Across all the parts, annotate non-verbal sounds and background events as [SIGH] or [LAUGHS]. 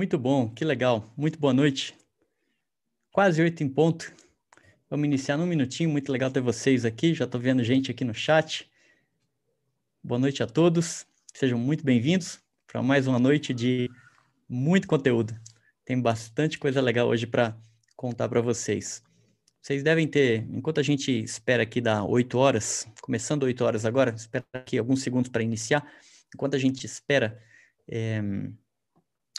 Muito bom, que legal. Muito boa noite. Quase oito em ponto. Vamos iniciar num minutinho. Muito legal ter vocês aqui. Já estou vendo gente aqui no chat. Boa noite a todos. Sejam muito bem-vindos para mais uma noite de muito conteúdo. Tem bastante coisa legal hoje para contar para vocês. Vocês devem ter, enquanto a gente espera aqui dar oito horas, começando oito horas agora, espera aqui alguns segundos para iniciar. Enquanto a gente espera, é,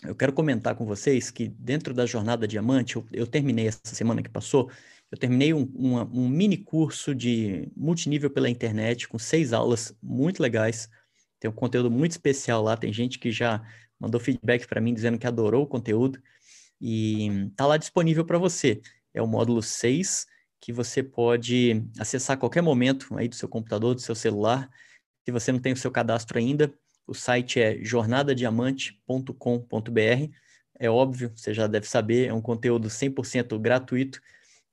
eu quero comentar com vocês que dentro da jornada Diamante, eu, eu terminei essa semana que passou, eu terminei um, um mini curso de multinível pela internet com seis aulas muito legais. Tem um conteúdo muito especial lá. Tem gente que já mandou feedback para mim dizendo que adorou o conteúdo e tá lá disponível para você. É o módulo 6 que você pode acessar a qualquer momento aí do seu computador, do seu celular. Se você não tem o seu cadastro ainda, o site é jornadadiamante.com.br. É óbvio, você já deve saber, é um conteúdo 100% gratuito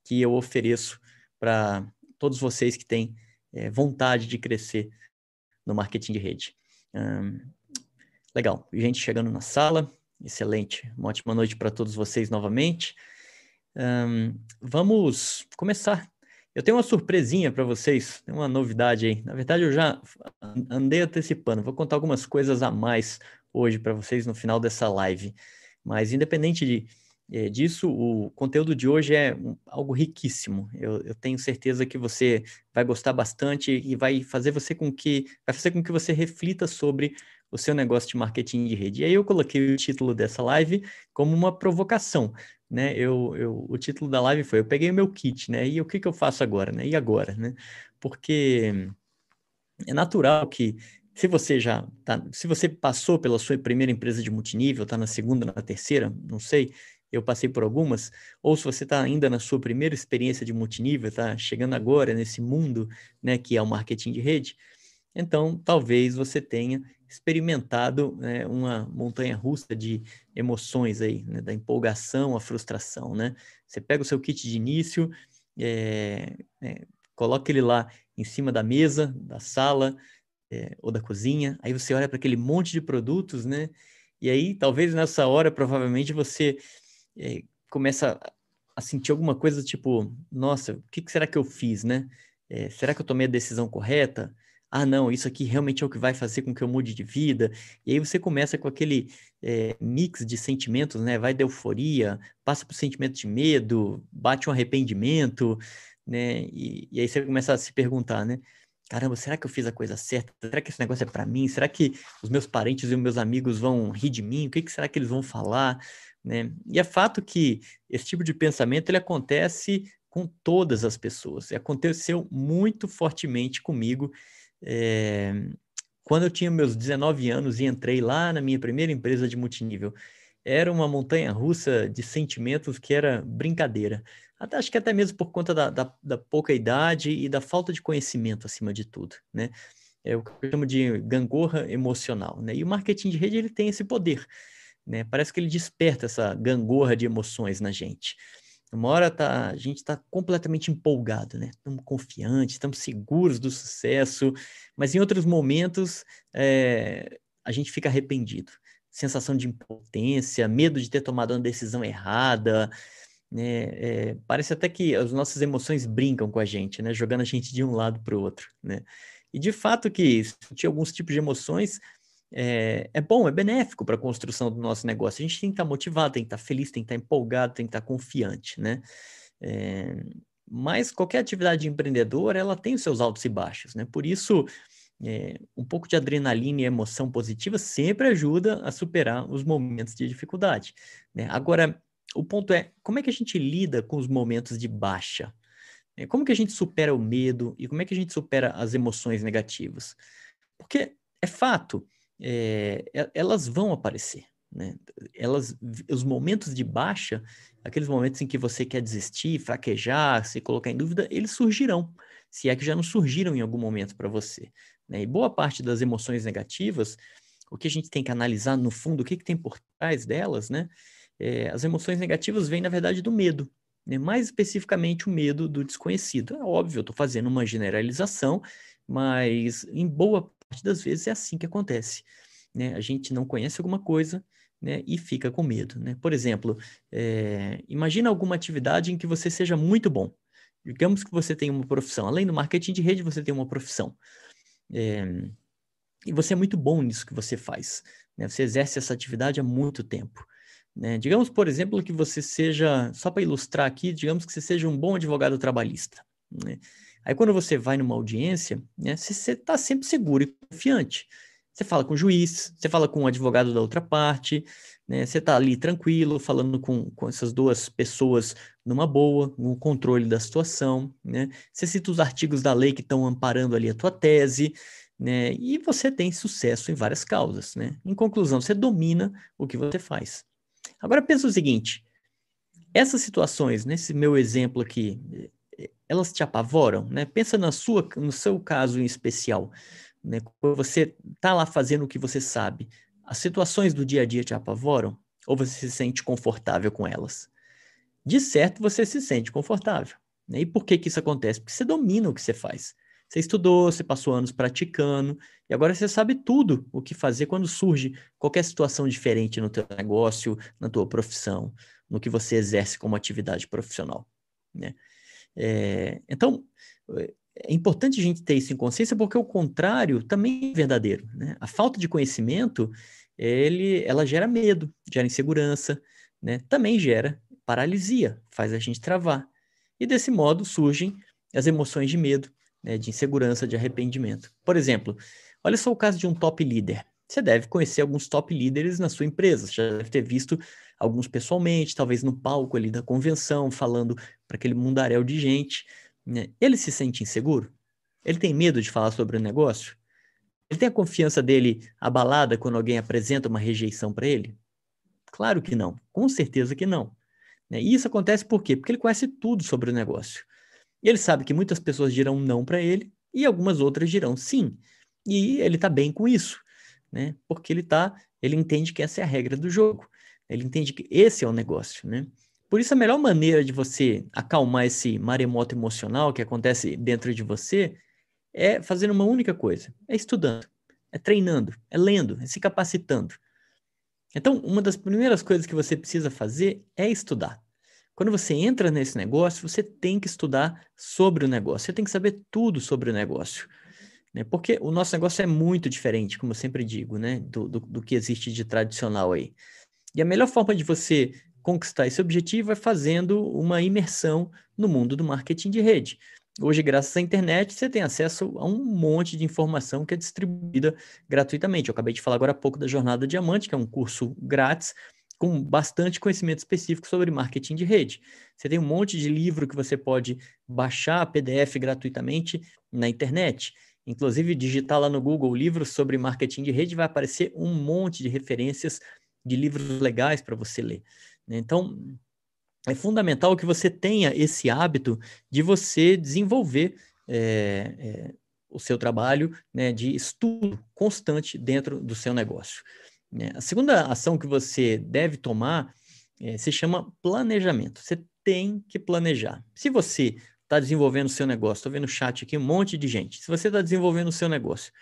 que eu ofereço para todos vocês que têm é, vontade de crescer no marketing de rede. Hum, legal, gente chegando na sala, excelente. Uma ótima noite para todos vocês novamente. Hum, vamos começar eu tenho uma surpresinha para vocês, uma novidade aí. Na verdade, eu já andei antecipando, vou contar algumas coisas a mais hoje para vocês no final dessa live. Mas, independente de, é, disso, o conteúdo de hoje é um, algo riquíssimo. Eu, eu, tenho certeza que você vai gostar bastante e vai fazer você com que vai fazer com que você reflita sobre o seu negócio de marketing de rede. E aí eu coloquei o título dessa live como uma provocação né? Eu, eu, o título da live foi: Eu peguei o meu kit, né? E o que, que eu faço agora, né? E agora, né? Porque é natural que se você já tá, se você passou pela sua primeira empresa de multinível, está na segunda, na terceira, não sei, eu passei por algumas, ou se você está ainda na sua primeira experiência de multinível, está chegando agora nesse mundo, né, que é o marketing de rede, então talvez você tenha experimentado né, uma montanha russa de emoções aí, né, da empolgação à frustração, né? Você pega o seu kit de início, é, é, coloca ele lá em cima da mesa, da sala é, ou da cozinha, aí você olha para aquele monte de produtos, né? E aí, talvez nessa hora, provavelmente você começa a sentir alguma coisa tipo, nossa, o que, que será que eu fiz, né? será que eu tomei a decisão correta? Ah, não, isso aqui realmente é o que vai fazer com que eu mude de vida. E aí você começa com aquele é, mix de sentimentos, né? Vai da euforia, passa para o sentimento de medo, bate um arrependimento, né? E, e, aí você começa a se perguntar, né? Caramba, será que eu fiz a coisa certa? Será que esse negócio é para mim? Será que os meus parentes e os meus amigos vão rir de mim? O que, que será que eles vão falar? Né? E é fato que esse tipo de pensamento ele acontece com todas as pessoas. E aconteceu muito fortemente comigo é, quando eu tinha meus 19 anos e entrei lá na minha primeira empresa de multinível, era uma montanha russa de sentimentos que era brincadeira. Até, acho que até mesmo por conta da, da, da, pouca idade e da falta de conhecimento acima de tudo, né? É o que eu chamo de gangorra emocional, né? E o marketing de rede, ele tem esse poder, né? Parece que ele desperta essa gangorra de emoções na gente. Uma hora tá, a gente está completamente empolgado, né? Estamos confiantes, estamos seguros do sucesso, mas em outros momentos é, a gente fica arrependido. Sensação de impotência, medo de ter tomado uma decisão errada, né? É, parece até que as nossas emoções brincam com a gente, né? Jogando a gente de um lado para o outro, né? E de fato que sentir alguns tipos de emoções é, é bom, é benéfico para a construção do nosso negócio. A gente tem que estar tá motivado, tem que estar tá feliz, tem que estar tá empolgado, tem que estar confiante, né? É, mas qualquer atividade empreendedora, ela tem os seus altos e baixos, né? Por isso, é, um pouco de adrenalina e emoção positiva sempre ajuda a superar os momentos de dificuldade. Né? Agora, o ponto é, como é que a gente lida com os momentos de baixa? Como que a gente supera o medo e como é que a gente supera as emoções negativas? Porque é fato, é, elas vão aparecer. Né? Elas, os momentos de baixa, aqueles momentos em que você quer desistir, fraquejar, se colocar em dúvida, eles surgirão, se é que já não surgiram em algum momento para você. Né? E boa parte das emoções negativas, o que a gente tem que analisar no fundo, o que, que tem por trás delas, né? É, as emoções negativas vêm, na verdade, do medo. Né? Mais especificamente, o medo do desconhecido. É óbvio, eu estou fazendo uma generalização, mas em boa parte das vezes é assim que acontece. Né? A gente não conhece alguma coisa, né, e fica com medo. Né? Por exemplo, é, imagina alguma atividade em que você seja muito bom. Digamos que você tem uma profissão, além do marketing de rede, você tem uma profissão. É, e você é muito bom nisso que você faz. Né? Você exerce essa atividade há muito tempo. Né? Digamos, por exemplo, que você seja, só para ilustrar aqui, digamos que você seja um bom advogado trabalhista. Né? Aí quando você vai numa audiência, né, você está sempre seguro e confiante. Você fala com o juiz, você fala com o advogado da outra parte, né? Você está ali tranquilo, falando com, com essas duas pessoas numa boa, no controle da situação, né? Você cita os artigos da lei que estão amparando ali a tua tese, né? E você tem sucesso em várias causas, né? Em conclusão, você domina o que você faz. Agora pensa o seguinte: essas situações, nesse meu exemplo aqui, elas te apavoram, né? Pensa na sua, no seu caso em especial. Né? Quando você está lá fazendo o que você sabe, as situações do dia a dia te apavoram? Ou você se sente confortável com elas? De certo, você se sente confortável. Né? E por que, que isso acontece? Porque você domina o que você faz. Você estudou, você passou anos praticando, e agora você sabe tudo o que fazer quando surge qualquer situação diferente no teu negócio, na tua profissão, no que você exerce como atividade profissional. Né? É, então, é importante a gente ter isso em consciência porque o contrário também é verdadeiro. Né? A falta de conhecimento, ele, ela gera medo, gera insegurança, né? também gera paralisia, faz a gente travar. E desse modo surgem as emoções de medo, né? de insegurança, de arrependimento. Por exemplo, olha só o caso de um top líder. Você deve conhecer alguns top líderes na sua empresa, você já deve ter visto alguns pessoalmente, talvez no palco ali da convenção, falando para aquele mundaréu de gente. Né? Ele se sente inseguro? Ele tem medo de falar sobre o negócio? Ele tem a confiança dele abalada quando alguém apresenta uma rejeição para ele? Claro que não, com certeza que não. Né? E isso acontece por quê? Porque ele conhece tudo sobre o negócio. Ele sabe que muitas pessoas dirão não para ele e algumas outras dirão sim. E ele está bem com isso, né? Porque ele tá, ele entende que essa é a regra do jogo. Ele entende que esse é o negócio, né? Por isso, a melhor maneira de você acalmar esse maremoto emocional que acontece dentro de você é fazendo uma única coisa: é estudando, é treinando, é lendo, é se capacitando. Então, uma das primeiras coisas que você precisa fazer é estudar. Quando você entra nesse negócio, você tem que estudar sobre o negócio, você tem que saber tudo sobre o negócio. Né? Porque o nosso negócio é muito diferente, como eu sempre digo, né? do, do, do que existe de tradicional aí. E a melhor forma de você conquistar esse objetivo é fazendo uma imersão no mundo do marketing de rede. Hoje, graças à internet, você tem acesso a um monte de informação que é distribuída gratuitamente. Eu acabei de falar agora há pouco da Jornada Diamante, que é um curso grátis com bastante conhecimento específico sobre marketing de rede. Você tem um monte de livro que você pode baixar PDF gratuitamente na internet. Inclusive, digitar lá no Google livros sobre marketing de rede vai aparecer um monte de referências de livros legais para você ler. Né? Então, é fundamental que você tenha esse hábito de você desenvolver é, é, o seu trabalho né, de estudo constante dentro do seu negócio. Né? A segunda ação que você deve tomar é, se chama planejamento. Você tem que planejar. Se você está desenvolvendo o seu negócio, estou vendo no chat aqui um monte de gente. Se você está desenvolvendo o seu negócio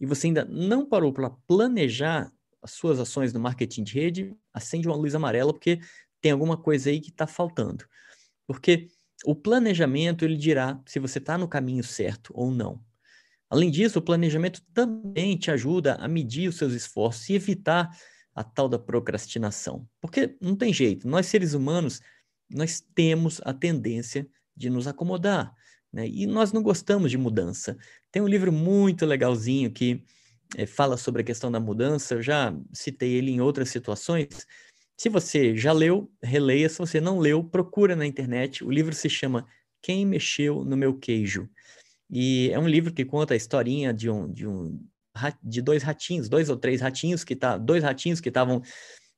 e você ainda não parou para planejar as suas ações no marketing de rede, acende uma luz amarela, porque tem alguma coisa aí que está faltando. Porque o planejamento ele dirá se você está no caminho certo ou não. Além disso, o planejamento também te ajuda a medir os seus esforços e evitar a tal da procrastinação. Porque não tem jeito, nós seres humanos, nós temos a tendência de nos acomodar, né? E nós não gostamos de mudança. Tem um livro muito legalzinho que é, fala sobre a questão da mudança, eu já citei ele em outras situações. Se você já leu, releia. Se você não leu, procura na internet. O livro se chama Quem Mexeu no Meu Queijo. E é um livro que conta a historinha de um, de um de dois ratinhos, dois ou três ratinhos que tá, dois ratinhos que estavam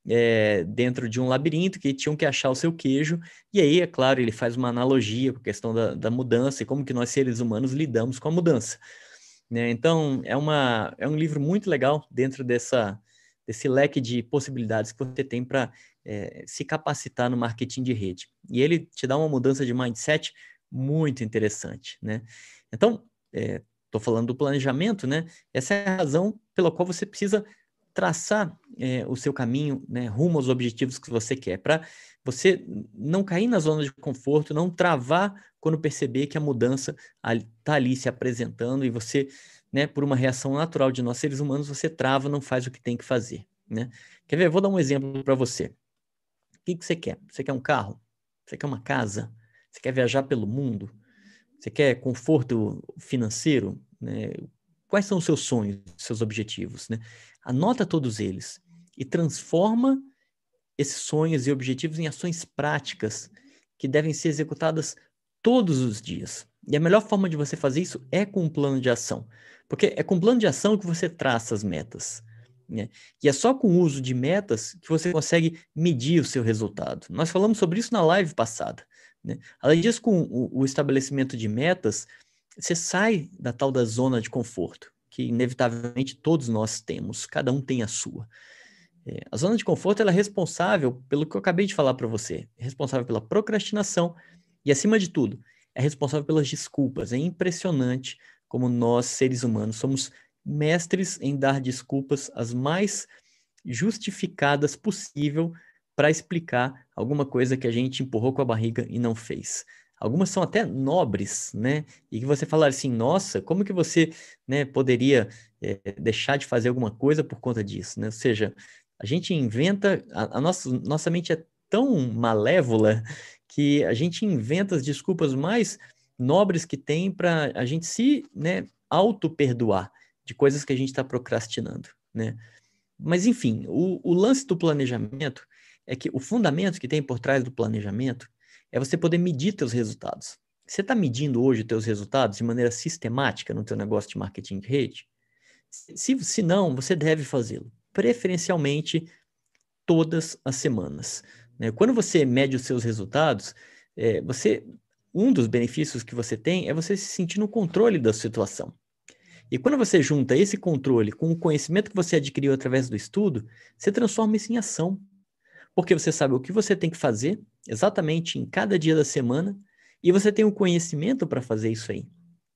é, dentro de um labirinto que tinham que achar o seu queijo. E aí, é claro, ele faz uma analogia com a questão da, da mudança e como que nós seres humanos lidamos com a mudança. Né? Então, é, uma, é um livro muito legal dentro dessa, desse leque de possibilidades que você tem para é, se capacitar no marketing de rede. E ele te dá uma mudança de mindset muito interessante. Né? Então, estou é, falando do planejamento, né? essa é a razão pela qual você precisa traçar é, o seu caminho né, rumo aos objetivos que você quer, para você não cair na zona de conforto, não travar quando perceber que a mudança está ali se apresentando e você, né, por uma reação natural de nós seres humanos, você trava, não faz o que tem que fazer. Né? Quer ver? Vou dar um exemplo para você. O que, que você quer? Você quer um carro? Você quer uma casa? Você quer viajar pelo mundo? Você quer conforto financeiro? Né? Quais são os seus sonhos, seus objetivos? Né? Anota todos eles e transforma esses sonhos e objetivos em ações práticas que devem ser executadas todos os dias. E a melhor forma de você fazer isso é com um plano de ação. Porque é com um plano de ação que você traça as metas. Né? E é só com o uso de metas que você consegue medir o seu resultado. Nós falamos sobre isso na live passada. Né? Além disso, com o, o estabelecimento de metas, você sai da tal da zona de conforto, que inevitavelmente todos nós temos, cada um tem a sua. É, a zona de conforto é responsável pelo que eu acabei de falar para você, é responsável pela procrastinação e, acima de tudo, é responsável pelas desculpas. É impressionante como nós, seres humanos, somos mestres em dar desculpas as mais justificadas possível para explicar alguma coisa que a gente empurrou com a barriga e não fez. Algumas são até nobres, né? E que você falar assim, nossa, como que você né, poderia é, deixar de fazer alguma coisa por conta disso, né? Ou seja, a gente inventa, a, a nossa, nossa mente é tão malévola que a gente inventa as desculpas mais nobres que tem para a gente se né, auto-perdoar de coisas que a gente está procrastinando, né? Mas, enfim, o, o lance do planejamento é que o fundamento que tem por trás do planejamento é você poder medir seus resultados. Você está medindo hoje os teus resultados de maneira sistemática no teu negócio de marketing de rede? Se, se não, você deve fazê-lo, preferencialmente todas as semanas. Né? Quando você mede os seus resultados, é, você um dos benefícios que você tem é você se sentir no controle da situação. E quando você junta esse controle com o conhecimento que você adquiriu através do estudo, você transforma isso em ação porque você sabe o que você tem que fazer exatamente em cada dia da semana e você tem o conhecimento para fazer isso aí.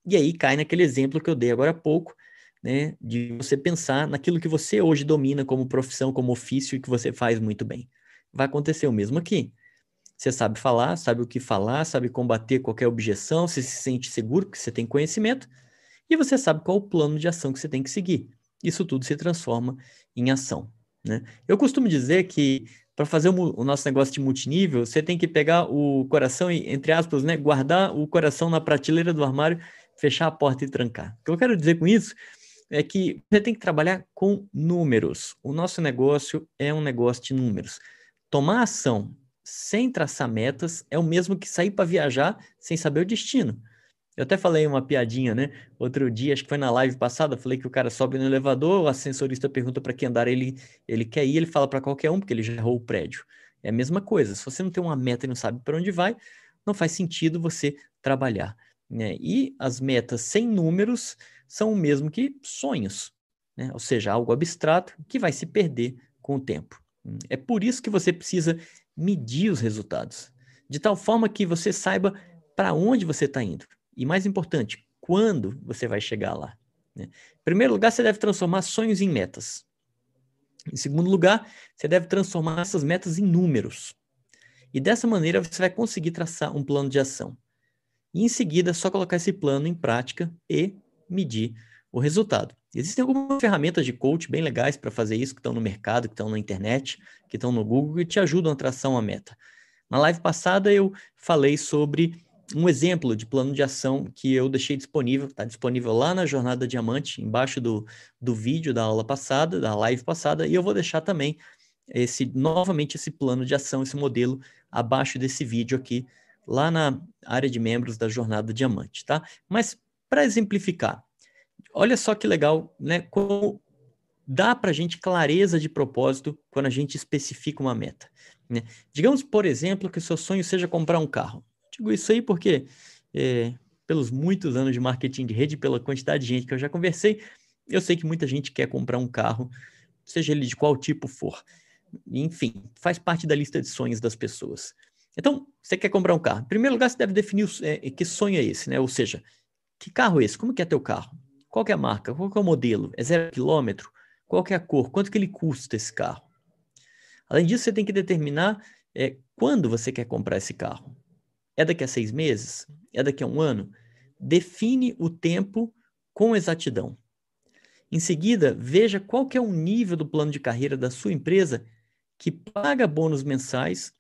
E aí cai naquele exemplo que eu dei agora há pouco, né, de você pensar naquilo que você hoje domina como profissão, como ofício e que você faz muito bem. Vai acontecer o mesmo aqui. Você sabe falar, sabe o que falar, sabe combater qualquer objeção, você se sente seguro porque você tem conhecimento e você sabe qual o plano de ação que você tem que seguir. Isso tudo se transforma em ação. Né? Eu costumo dizer que para fazer o, o, nosso negócio de multinível, você tem que pegar o coração e, entre aspas, né, guardar o coração na prateleira do armário, fechar a porta e trancar. O que eu quero dizer com isso é que você tem que trabalhar com números. O nosso negócio é um negócio de números. Tomar ação sem traçar metas é o mesmo que sair para viajar sem saber o destino. Eu até falei uma piadinha, né? Outro dia, acho que foi na live passada, falei que o cara sobe no elevador, o ascensorista pergunta para que andar ele, ele quer ir, ele fala para qualquer um, porque ele já errou o prédio. É a mesma coisa. Se você não tem uma meta e não sabe para onde vai, não faz sentido você trabalhar. Né? E as metas sem números são o mesmo que sonhos, né? ou seja, algo abstrato que vai se perder com o tempo. É por isso que você precisa medir os resultados, de tal forma que você saiba para onde você está indo. E mais importante, quando você vai chegar lá? Né? Em primeiro lugar, você deve transformar sonhos em metas. Em segundo lugar, você deve transformar essas metas em números. E dessa maneira você vai conseguir traçar um plano de ação. E em seguida, é só colocar esse plano em prática e medir o resultado. Existem algumas ferramentas de coach bem legais para fazer isso, que estão no mercado, que estão na internet, que estão no Google, e te ajudam a traçar uma meta. Na live passada eu falei sobre um exemplo de plano de ação que eu deixei disponível, está disponível lá na Jornada Diamante, embaixo do, do vídeo da aula passada, da live passada, e eu vou deixar também esse novamente esse plano de ação, esse modelo abaixo desse vídeo aqui, lá na área de membros da Jornada Diamante, tá? Mas para exemplificar, olha só que legal, né? Como dá para a gente clareza de propósito quando a gente especifica uma meta. Né? Digamos, por exemplo, que o seu sonho seja comprar um carro. Digo isso aí porque, é, pelos muitos anos de marketing de rede, pela quantidade de gente que eu já conversei, eu sei que muita gente quer comprar um carro, seja ele de qual tipo for. Enfim, faz parte da lista de sonhos das pessoas. Então, você quer comprar um carro. Em primeiro lugar, você deve definir é, que sonho é esse, né? Ou seja, que carro é esse? Como que é teu carro? Qual é a marca? Qual é o modelo? É zero quilômetro? qual é a cor, quanto que ele custa esse carro. Além disso, você tem que determinar é, quando você quer comprar esse carro. É daqui a seis meses? É daqui a um ano? Define o tempo com exatidão. Em seguida, veja qual que é o nível do plano de carreira da sua empresa que paga bônus mensais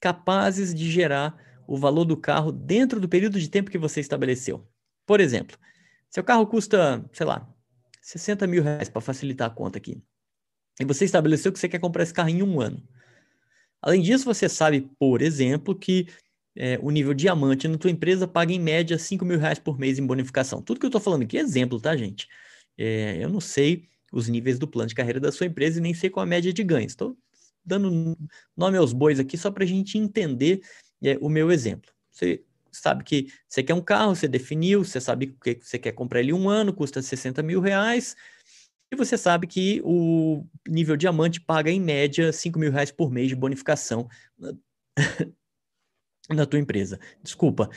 capazes de gerar o valor do carro dentro do período de tempo que você estabeleceu. Por exemplo, seu carro custa, sei lá, 60 mil reais para facilitar a conta aqui. E você estabeleceu que você quer comprar esse carro em um ano. Além disso, você sabe, por exemplo, que é, o nível diamante na tua empresa paga em média 5 mil reais por mês em bonificação. Tudo que eu estou falando aqui é exemplo, tá, gente? É, eu não sei os níveis do plano de carreira da sua empresa e nem sei qual a média de ganhos. Estou dando nome aos bois aqui só para a gente entender é, o meu exemplo. Você sabe que você quer um carro, você definiu, você sabe que você quer comprar ele um ano, custa 60 mil reais, e você sabe que o nível diamante paga em média 5 mil reais por mês de bonificação [LAUGHS] na, tua empresa. Desculpa.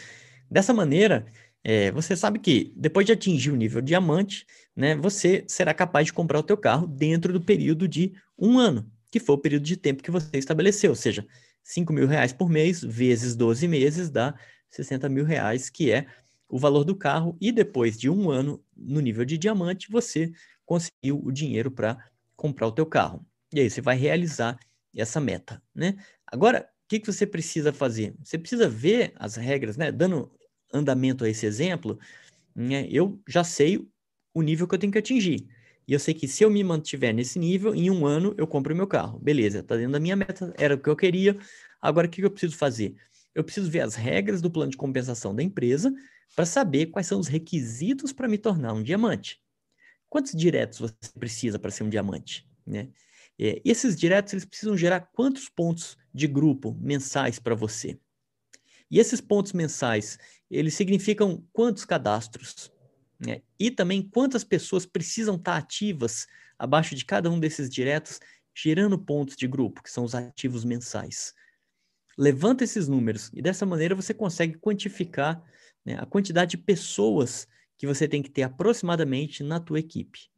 Dessa maneira, é, você sabe que depois de atingir o nível diamante, né, você será capaz de comprar o teu carro dentro do período de um ano, que foi o período de tempo que você estabeleceu, ou seja, 5 mil reais por mês vezes 12 meses dá 60 mil reais, que é o valor do carro, e depois de um ano no nível de diamante, você conseguiu o dinheiro para comprar o teu carro. E aí você vai realizar essa meta, né? Agora, que, que você precisa fazer? Você precisa ver as regras, né? Dando andamento a esse exemplo, né? eu já sei o nível que eu tenho que atingir. E eu sei que se eu me mantiver nesse nível, em um ano eu compro meu carro. Beleza, tá dentro da minha meta, era o que eu queria. Agora, o que eu preciso fazer? Eu preciso ver as regras do plano de compensação da empresa para saber quais são os requisitos para me tornar um diamante. Quantos diretos você precisa para ser um diamante? Né? É, esses diretos eles precisam gerar quantos pontos de grupo mensais para você? E esses pontos mensais, eles significam quantos cadastros? Né? E também quantas pessoas precisam estar ativas abaixo de cada um desses diretos, gerando pontos de grupo, que são os ativos mensais. Levanta esses números e dessa maneira você consegue quantificar né, a quantidade de pessoas que você tem que ter aproximadamente na tua equipe.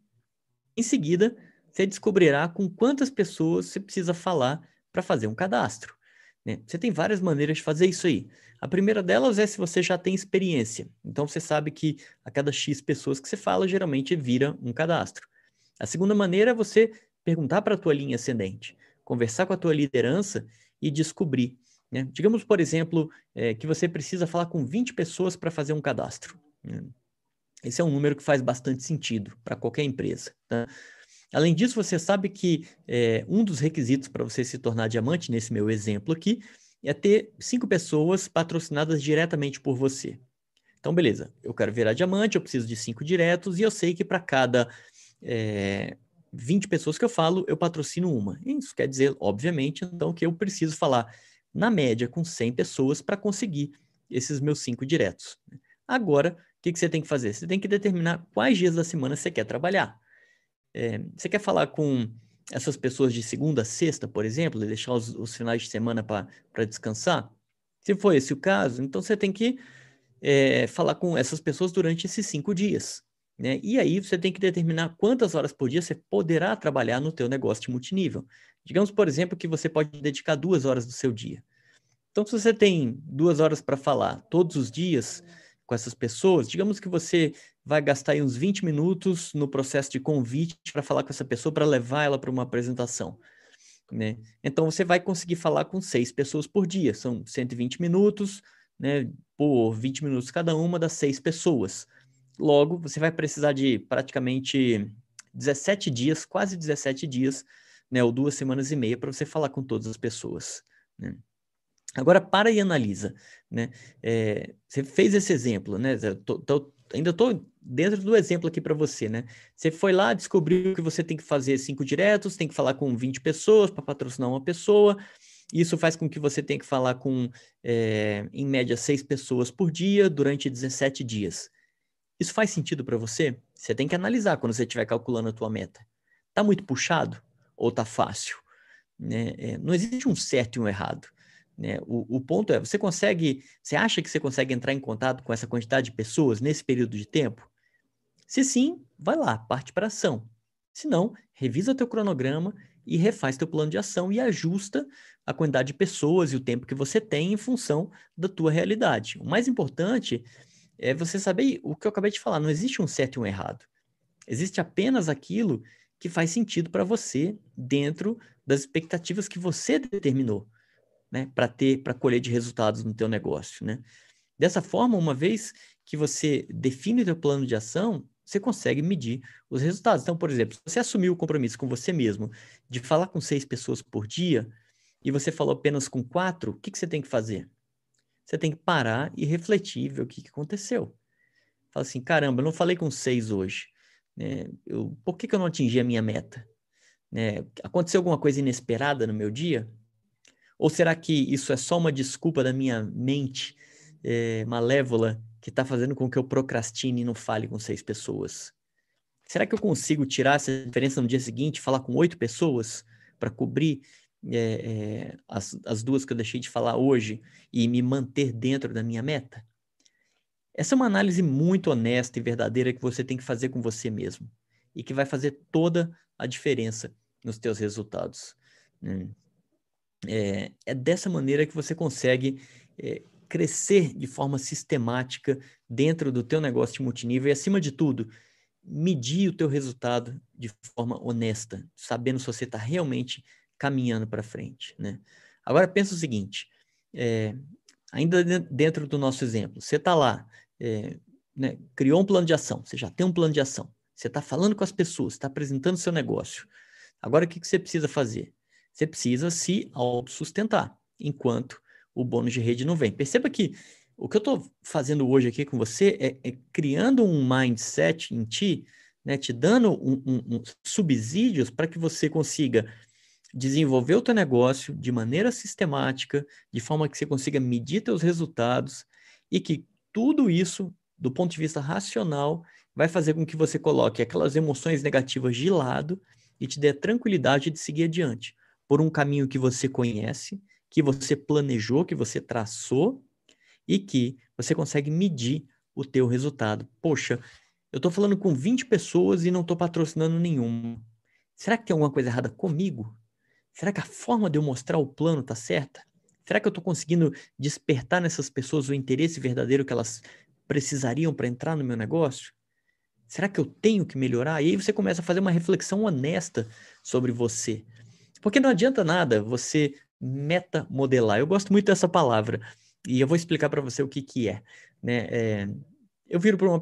Em seguida, você descobrirá com quantas pessoas você precisa falar para fazer um cadastro. Né? Você tem várias maneiras de fazer isso aí. A primeira delas é se você já tem experiência. Então você sabe que a cada X pessoas que você fala, geralmente vira um cadastro. A segunda maneira é você perguntar para a tua linha ascendente, conversar com a tua liderança e descobrir. Né? Digamos, por exemplo, é, que você precisa falar com 20 pessoas para fazer um cadastro. Né? Esse é um número que faz bastante sentido para qualquer empresa. Tá? Além disso, você sabe que é, um dos requisitos para você se tornar diamante, nesse meu exemplo aqui, é ter cinco pessoas patrocinadas diretamente por você. Então, beleza, eu quero virar diamante, eu preciso de cinco diretos, e eu sei que para cada é, 20 pessoas que eu falo, eu patrocino uma. Isso quer dizer, obviamente, então, que eu preciso falar, na média, com 100 pessoas para conseguir esses meus cinco diretos. Agora, o que, que você tem que fazer? Você tem que determinar quais dias da semana você quer trabalhar. É, você quer falar com essas pessoas de segunda a sexta, por exemplo, e deixar os, os finais de semana para descansar? Se for esse o caso, então você tem que é, falar com essas pessoas durante esses cinco dias. Né? E aí você tem que determinar quantas horas por dia você poderá trabalhar no teu negócio de multinível. Digamos, por exemplo, que você pode dedicar duas horas do seu dia. Então, se você tem duas horas para falar todos os dias com essas pessoas, digamos que você vai gastar uns 20 minutos no processo de convite para falar com essa pessoa, para levar ela para uma apresentação. Né? Então, você vai conseguir falar com seis pessoas por dia, são 120 minutos, né, por 20 minutos cada uma das seis pessoas. Logo, você vai precisar de praticamente 17 dias, quase 17 dias, né, ou duas semanas e meia, para você falar com todas as pessoas. Né? Agora, para e analisa. Né? É, você fez esse exemplo, né? Tô, tô, ainda estou dentro do exemplo aqui para você, né? Você foi lá, descobriu que você tem que fazer cinco diretos, tem que falar com 20 pessoas para patrocinar uma pessoa. Isso faz com que você tenha que falar com, é, em média, seis pessoas por dia durante 17 dias. Isso faz sentido para você? Você tem que analisar quando você estiver calculando a tua meta. Tá muito puxado ou tá fácil? Né? É, não existe um certo e um errado. Né? O, o, ponto é, você consegue, você acha que você consegue entrar em contato com essa quantidade de pessoas nesse período de tempo? Se sim, vai lá, parte para ação. Se não, revisa teu cronograma e refaz teu plano de ação e ajusta a quantidade de pessoas e o tempo que você tem em função da tua realidade. O mais importante é você saber o que eu acabei de falar, não existe um certo e um errado. Existe apenas aquilo que faz sentido para você dentro das expectativas que você determinou, né, para ter, para colher de resultados no teu negócio, né? Dessa forma, uma vez que você define o teu plano de ação, você consegue medir os resultados. Então, por exemplo, se você assumiu o compromisso com você mesmo de falar com seis pessoas por dia e você falou apenas com quatro, o que, que você tem que fazer? Você tem que parar e refletir, ver o que, que aconteceu. Fala assim, caramba, eu não falei com seis hoje. Né? Eu, por que, que eu não atingi a minha meta? Né? Aconteceu alguma coisa inesperada no meu dia? Ou será que isso é só uma desculpa da minha mente é, malévola que está fazendo com que eu procrastine e não fale com seis pessoas? Será que eu consigo tirar essa diferença no dia seguinte e falar com oito pessoas para cobrir é, é, as, as duas que eu deixei de falar hoje e me manter dentro da minha meta? Essa é uma análise muito honesta e verdadeira que você tem que fazer com você mesmo e que vai fazer toda a diferença nos teus resultados. Né? É, é dessa maneira que você consegue é, crescer de forma sistemática dentro do teu negócio de multinível e, acima de tudo, medir o teu resultado de forma honesta, sabendo se você está realmente caminhando para frente. Né? Agora, pensa o seguinte, é, ainda dentro do nosso exemplo, você está lá, é, né, criou um plano de ação, você já tem um plano de ação, você está falando com as pessoas, está apresentando seu negócio. Agora, o que, que você precisa fazer? Você precisa se autossustentar, enquanto o bônus de rede não vem. Perceba que o que eu estou fazendo hoje aqui com você é, é, criando um mindset em ti, né, te dando um, um, um subsídios para que você consiga desenvolver o teu negócio de maneira sistemática, de forma que você consiga medir teus resultados e que tudo isso, do ponto de vista racional, vai fazer com que você coloque aquelas emoções negativas de lado e te dê tranquilidade de seguir adiante por um caminho que você conhece, que você planejou, que você traçou e que você consegue medir o teu resultado. Poxa, eu estou falando com 20 pessoas e não estou patrocinando nenhuma. Será que tem alguma coisa errada comigo? Será que a forma de eu mostrar o plano está certa? Será que eu estou conseguindo despertar nessas pessoas o interesse verdadeiro que elas precisariam para entrar no meu negócio? Será que eu tenho que melhorar? E aí você começa a fazer uma reflexão honesta sobre você. Porque não adianta nada você metamodelar. Eu gosto muito dessa palavra e eu vou explicar para você o que, que é. Né? É, eu viro para uma.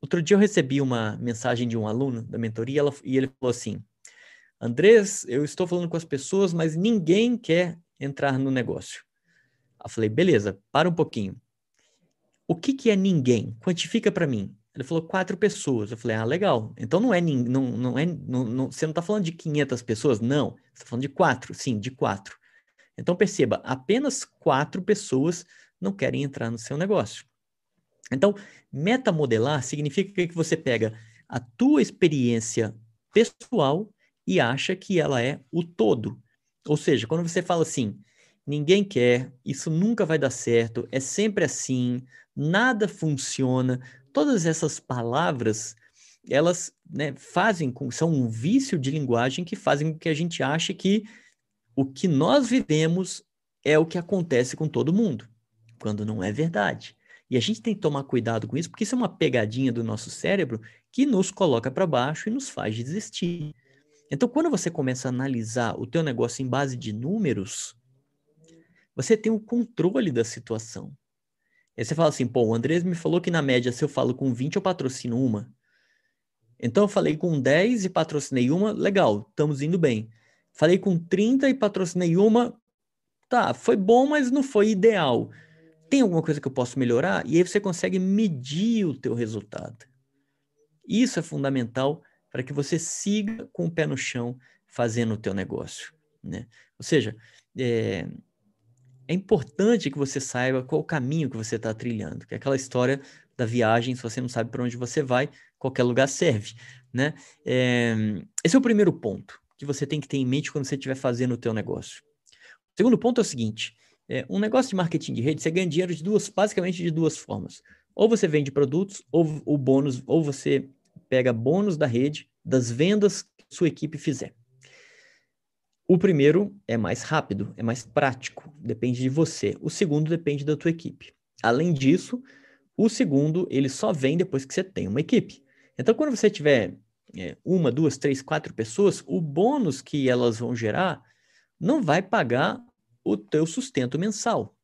Outro dia eu recebi uma mensagem de um aluno da mentoria ela, e ele falou assim: Andrés, eu estou falando com as pessoas, mas ninguém quer entrar no negócio. Eu falei, beleza, para um pouquinho. O que, que é ninguém? Quantifica para mim. Ele falou quatro pessoas. Eu falei, ah, legal. Então não é, não, não é, não, não, você não está falando de 500 pessoas? Não. Você está falando de quatro. Sim, de quatro. Então perceba, apenas quatro pessoas não querem entrar no seu negócio. Então, metamodelar significa que você pega a tua experiência pessoal e acha que ela é o todo. Ou seja, quando você fala assim, ninguém quer, isso nunca vai dar certo, é sempre assim, nada funciona, todas essas palavras, elas né, fazem, com, são um vício de linguagem que fazem com que a gente ache que o que nós vivemos é o que acontece com todo mundo, quando não é verdade. E a gente tem que tomar cuidado com isso, porque isso é uma pegadinha do nosso cérebro que nos coloca para baixo e nos faz desistir. Então, quando você começa a analisar o teu negócio em base de números, você tem o controle da situação. Aí você fala assim, pô, o Andrés me falou que na média, se eu falo com 20, eu patrocino uma. Então, eu falei com 10 e patrocinei uma, legal, estamos indo bem. Falei com 30 e patrocinei uma, tá, foi bom, mas não foi ideal. Tem alguma coisa que eu posso melhorar? E aí você consegue medir o teu resultado. Isso é fundamental para que você siga com o pé no chão fazendo o teu negócio, né? Ou seja, é, é importante que você saiba qual o caminho que você está trilhando, que é aquela história da viagem, se você não sabe para onde você vai, qualquer lugar serve, né? É, esse é o primeiro ponto que você tem que ter em mente quando você estiver fazendo o teu negócio. O segundo ponto é o seguinte, é, um negócio de marketing de rede, você ganha dinheiro de duas, basicamente de duas formas. Ou você vende produtos, ou o bônus, ou você pega bônus da rede, das vendas que sua equipe fizer. O primeiro é mais rápido, é mais prático, depende de você. O segundo depende da tua equipe. Além disso, o segundo ele só vem depois que você tem uma equipe. Então, quando você tiver é, uma, duas, três, quatro pessoas, o bônus que elas vão gerar não vai pagar o teu sustento mensal.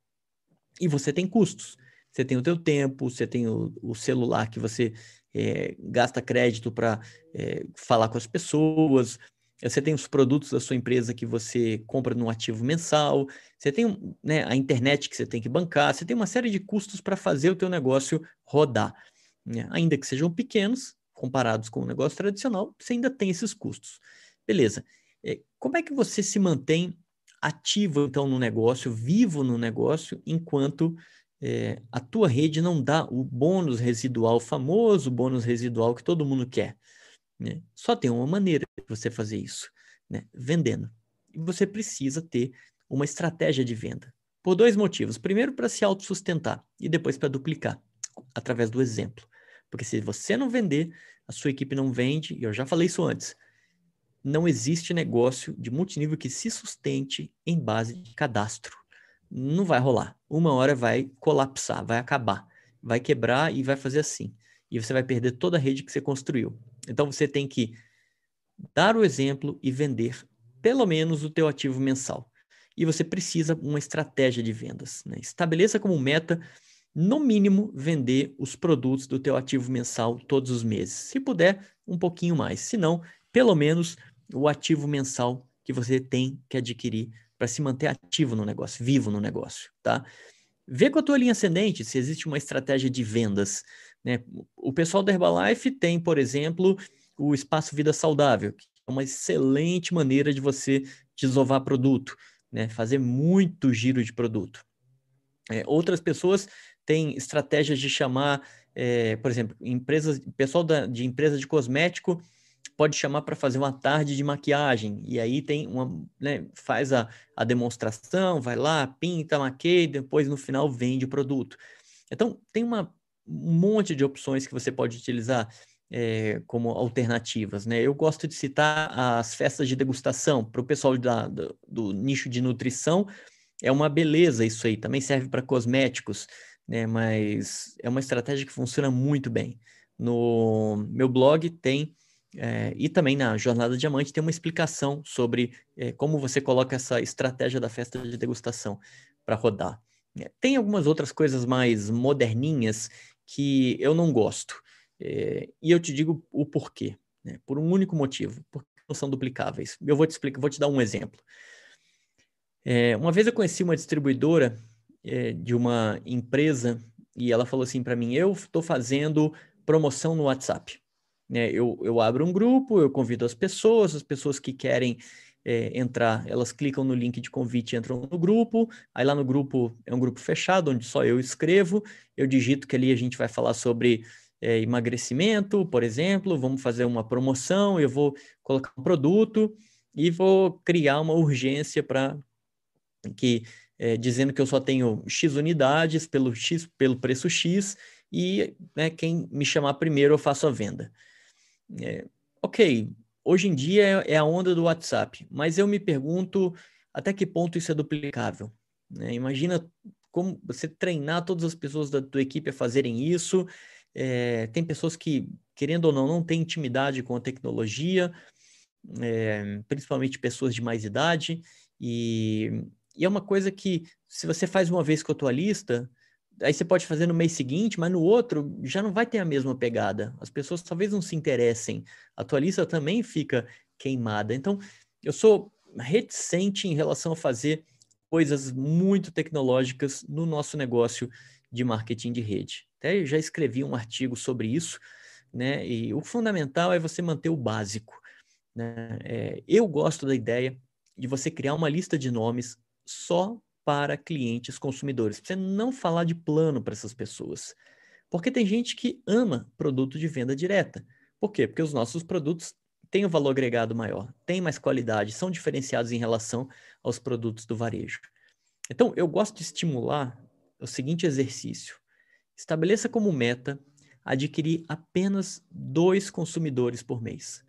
E você tem custos. Você tem o teu tempo, você tem o, o celular que você é, gasta crédito para é, falar com as pessoas, você tem os produtos da sua empresa que você compra no ativo mensal, você tem né, a internet que você tem que bancar, você tem uma série de custos para fazer o teu negócio rodar. Né? Ainda que sejam pequenos, comparados com o negócio tradicional, você ainda tem esses custos. Beleza. É, como é que você se mantém ativo, então, no negócio, vivo no negócio, enquanto é, a tua rede não dá o bônus residual, o famoso bônus residual que todo mundo quer? Né? Só tem uma maneira de você fazer isso, né? vendendo. E você precisa ter uma estratégia de venda. Por dois motivos. Primeiro, para se autossustentar e depois para duplicar, através do exemplo. Porque se você não vender, a sua equipe não vende, e eu já falei isso antes. Não existe negócio de multinível que se sustente em base de cadastro. Não vai rolar. Uma hora vai colapsar, vai acabar, vai quebrar e vai fazer assim. E você vai perder toda a rede que você construiu. Então você tem que dar o exemplo e vender pelo menos o teu ativo mensal. E você precisa uma estratégia de vendas. Né? Estabeleça como meta, no mínimo, vender os produtos do teu ativo mensal todos os meses. Se puder, um pouquinho mais. Se não, pelo menos o ativo mensal que você tem que adquirir para se manter ativo no negócio, vivo no negócio, tá? Vê com a tua linha ascendente se existe uma estratégia de vendas. Né? O pessoal da Herbalife tem, por exemplo, o Espaço Vida Saudável, que é uma excelente maneira de você desovar produto, né? fazer muito giro de produto. É, outras pessoas têm estratégias de chamar, é, por exemplo, empresas, pessoal da, de empresa de cosmético pode chamar para fazer uma tarde de maquiagem. E aí tem uma, né, faz a, a demonstração, vai lá, pinta, maqueia, depois no final vende o produto. Então, tem uma, um monte de opções que você pode utilizar é, como alternativas. Né? Eu gosto de citar as festas de degustação para o pessoal da, do, do nicho de nutrição. É uma beleza isso aí, também serve para cosméticos, né? mas é uma estratégia que funciona muito bem. No meu blog tem é, e também na Jornada Diamante tem uma explicação sobre é, como você coloca essa estratégia da festa de degustação para rodar. É, tem algumas outras coisas mais moderninhas que eu não gosto. É, e eu te digo o porquê. Né? Por um único motivo. Porque não são duplicáveis. Eu vou te explicar, vou te dar um exemplo. É, uma vez eu conheci uma distribuidora é, de uma empresa e ela falou assim para mim: eu estou fazendo promoção no WhatsApp. Né? Eu, eu abro um grupo, eu convido as pessoas, as pessoas que querem é, entrar, elas clicam no link de convite, entram no grupo. Aí lá no grupo é um grupo fechado, onde só eu escrevo. Eu digito que ali a gente vai falar sobre é, emagrecimento, por exemplo. Vamos fazer uma promoção. Eu vou colocar um produto e vou criar uma urgência para que é, dizendo que eu só tenho X unidades pelo X pelo preço X e né, quem me chamar primeiro eu faço a venda. É, ok, hoje em dia é, é a onda do WhatsApp, mas eu me pergunto até que ponto isso é duplicável. Né? Imagina como você treinar todas as pessoas da tua equipe a fazerem isso. É, tem pessoas que, querendo ou não, não têm intimidade com a tecnologia, é, principalmente pessoas de mais idade, e, e, é uma coisa que, se você faz uma vez com a tua lista, aí você pode fazer no mês seguinte, mas no outro já não vai ter a mesma pegada. As pessoas talvez não se interessem. A tua lista também fica queimada. Então, eu sou reticente em relação a fazer coisas muito tecnológicas no nosso negócio de marketing de rede. Até já escrevi um artigo sobre isso, né? E o fundamental é você manter o básico. Né? É, eu gosto da ideia de você criar uma lista de nomes só para clientes consumidores. Você não falar de plano para essas pessoas. Porque tem gente que ama produto de venda direta. Por quê? Porque os nossos produtos têm um valor agregado maior, têm mais qualidade, são diferenciados em relação aos produtos do varejo. Então, eu gosto de estimular o seguinte exercício: estabeleça como meta adquirir apenas dois consumidores por mês.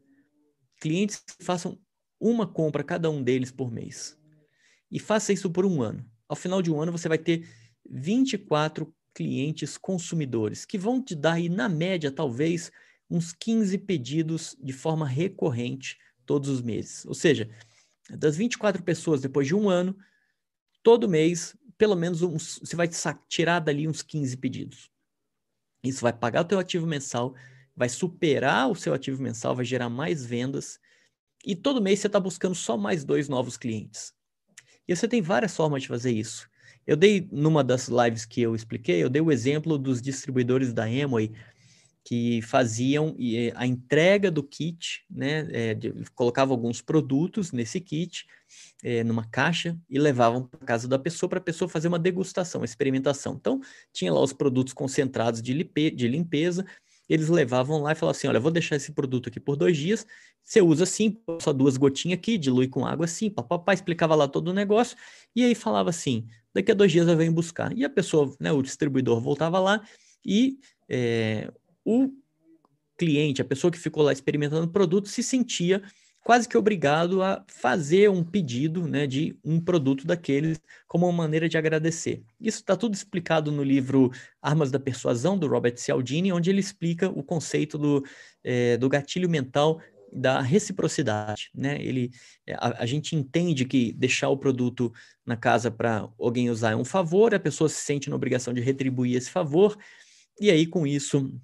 clientes que façam uma compra cada um deles por mês. E faça isso por um ano. Ao final de um ano, você vai ter 24 clientes consumidores, que vão te dar aí, na média, talvez, uns 15 pedidos de forma recorrente todos os meses. Ou seja, das 24 pessoas depois de um ano, todo mês, pelo menos uns, você vai tirar dali uns 15 pedidos. Isso vai pagar o teu ativo mensal, vai superar o seu ativo mensal, vai gerar mais vendas e todo mês você está buscando só mais dois novos clientes. E você tem várias formas de fazer isso. Eu dei, numa das lives que eu expliquei, eu dei o exemplo dos distribuidores da Amway que faziam a entrega do kit, né? É, colocavam alguns produtos nesse kit, é, numa caixa, e levavam para casa da pessoa para a pessoa fazer uma degustação, uma experimentação. Então, tinha lá os produtos concentrados de limpeza, eles levavam lá e falavam assim: olha, vou deixar esse produto aqui por dois dias, você usa assim, só duas gotinhas aqui, dilui com água assim, papapá, explicava lá todo o negócio, e aí falava assim: daqui a dois dias eu venho buscar. E a pessoa, né, o distribuidor voltava lá e é, o cliente, a pessoa que ficou lá experimentando o produto, se sentia quase que obrigado a fazer um pedido né, de um produto daqueles como uma maneira de agradecer. Isso está tudo explicado no livro Armas da Persuasão, do Robert Cialdini, onde ele explica o conceito do, é, do gatilho mental da reciprocidade, né? Ele, eh, a, a, gente entende que deixar o produto na casa para alguém usar é um favor, a pessoa se sente na obrigação de retribuir esse favor, e aí com isso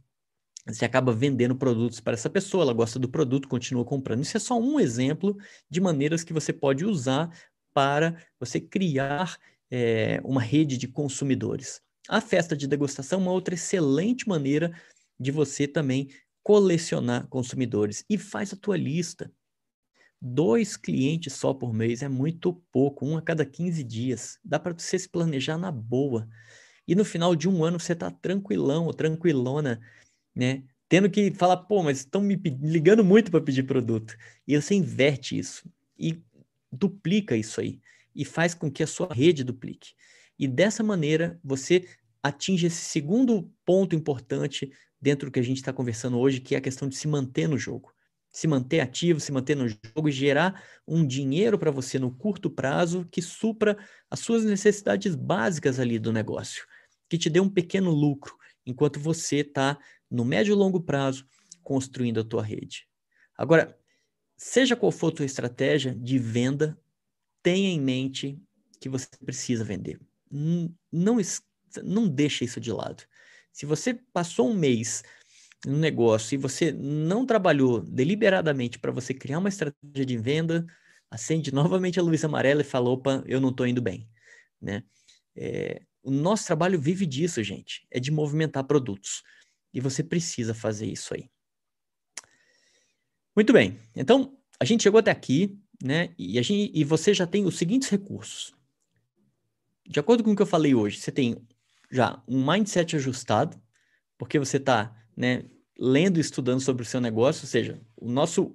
você acaba vendendo produtos para essa pessoa, ela gosta do produto, continua comprando. Isso é só um exemplo de maneiras que você pode usar para você criar é, uma rede de consumidores. A festa de degustação é uma outra excelente maneira de você também colecionar consumidores. E faz a tua lista. Dois clientes só por mês é muito pouco, um a cada 15 dias. Dá para você se planejar na boa. E no final de um ano você está tranquilão ou tranquilona né? Tendo que falar, pô, mas estão me ligando muito para pedir produto. E você inverte isso e duplica isso aí e faz com que a sua rede duplique. E dessa maneira você atinge esse segundo ponto importante dentro do que a gente está conversando hoje, que é a questão de se manter no jogo. Se manter ativo, se manter no jogo e gerar um dinheiro para você no curto prazo que supra as suas necessidades básicas ali do negócio, que te dê um pequeno lucro, enquanto você está no médio e longo prazo, construindo a tua rede. Agora, seja qual for a tua estratégia de venda, tenha em mente que você precisa vender. Não, não deixa isso de lado. Se você passou um mês no negócio e você não trabalhou deliberadamente para você criar uma estratégia de venda, acende novamente a luz amarela e fala, opa, eu não estou indo bem, né? É, o nosso trabalho vive disso, gente, é de movimentar produtos. E você precisa fazer isso aí. Muito bem. Então, a gente chegou até aqui, né? E, a gente, e você já tem os seguintes recursos. De acordo com o que eu falei hoje, você tem já um mindset ajustado, porque você está né, lendo e estudando sobre o seu negócio, ou seja, o nosso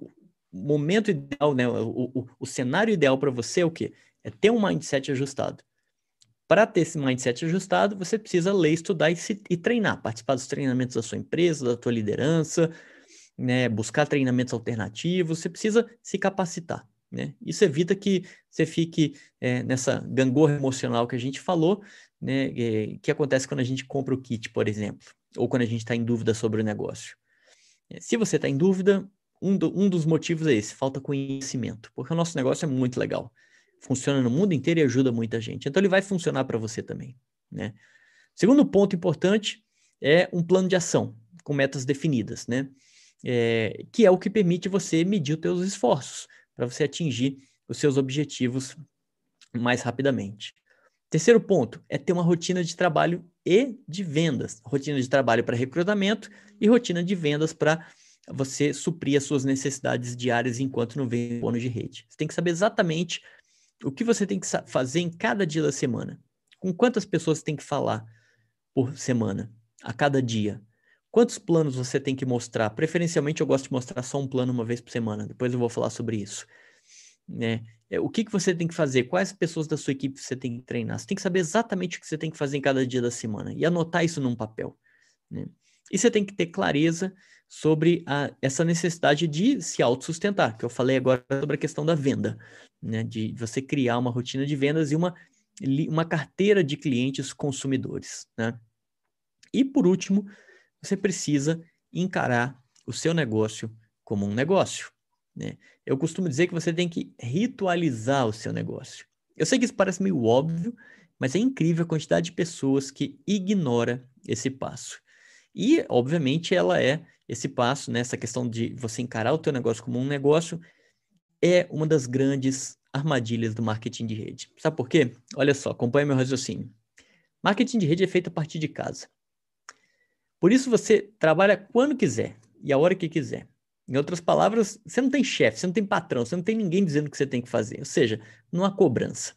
momento ideal, né, o, o, o cenário ideal para você é o quê? É ter um mindset ajustado. Para ter esse mindset ajustado, você precisa ler, estudar e, se, e, treinar, participar dos treinamentos da sua empresa, da tua liderança, né, buscar treinamentos alternativos, você precisa se capacitar. Né? Isso evita que você fique é, nessa gangorra emocional que a gente falou, né, é, que acontece quando a gente compra o kit, por exemplo, ou quando a gente está em dúvida sobre o negócio. É, se você está em dúvida, um, do, um dos motivos é esse, falta conhecimento, porque o nosso negócio é muito legal funciona no mundo inteiro e ajuda muita gente. Então ele vai funcionar para você também, né? Segundo ponto importante é um plano de ação com metas definidas, né? É, que é o que permite você medir os seus esforços para você atingir os seus objetivos mais rapidamente. Terceiro ponto é ter uma rotina de trabalho e de vendas. Rotina de trabalho para recrutamento e rotina de vendas para você suprir as suas necessidades diárias enquanto não vem bônus de rede. Você tem que saber exatamente o que você tem que fazer em cada dia da semana? Com quantas pessoas você tem que falar por semana, a cada dia? Quantos planos você tem que mostrar? Preferencialmente, eu gosto de mostrar só um plano uma vez por semana. Depois eu vou falar sobre isso. Né? É, o que, que você tem que fazer? Quais pessoas da sua equipe você tem que treinar? Você tem que saber exatamente o que você tem que fazer em cada dia da semana e anotar isso num papel. Né? E você tem que ter clareza sobre a, essa necessidade de se autossustentar, que eu falei agora sobre a questão da venda, né? De você criar uma rotina de vendas e uma, uma carteira de clientes consumidores, né? E por último, você precisa encarar o seu negócio como um negócio. Né? Eu costumo dizer que você tem que ritualizar o seu negócio. Eu sei que isso parece meio óbvio, mas é incrível a quantidade de pessoas que ignora esse passo. E, obviamente, ela é esse passo, né, essa questão de você encarar o teu negócio como um negócio, é uma das grandes armadilhas do marketing de rede. Sabe por quê? Olha só, acompanha meu raciocínio. Marketing de rede é feito a partir de casa. Por isso você trabalha quando quiser e a hora que quiser. Em outras palavras, você não tem chefe, você não tem patrão, você não tem ninguém dizendo o que você tem que fazer. Ou seja, não há cobrança.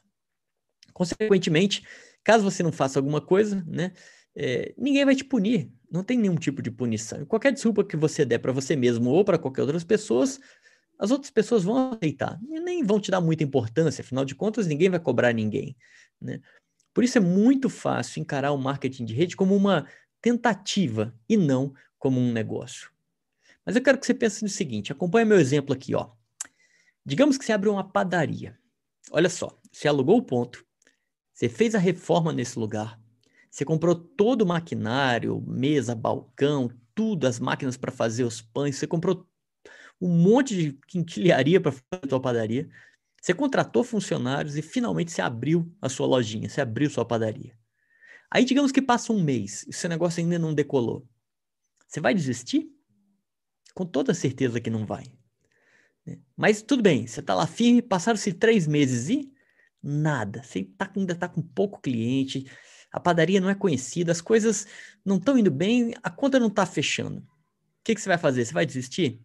Consequentemente, caso você não faça alguma coisa, né, é, ninguém vai te punir. Não tem nenhum tipo de punição. qualquer desculpa que você der para você mesmo ou para qualquer outras pessoas, as outras pessoas vão aceitar e nem vão te dar muita importância. Afinal de contas, ninguém vai cobrar ninguém. Né? Por isso é muito fácil encarar o marketing de rede como uma tentativa e não como um negócio. Mas eu quero que você pense no seguinte: acompanhe meu exemplo aqui, ó. Digamos que você abre uma padaria. Olha só, você alugou o ponto, você fez a reforma nesse lugar, você comprou todo o maquinário, mesa, balcão, tudo, as máquinas para fazer os pães, você comprou um monte de quinquilharia para fazer a tua padaria. Você contratou funcionários e finalmente você abriu a sua lojinha, você abriu sua padaria. Aí digamos que passa um mês e seu negócio ainda não decolou. Você vai desistir? Com toda certeza que não vai. Né? Mas tudo bem, você está lá firme, passaram-se três meses e nada. Você tá, ainda está com pouco cliente, a padaria não é conhecida, as coisas não estão indo bem, a conta não está fechando. O que, que você vai fazer? Você vai desistir?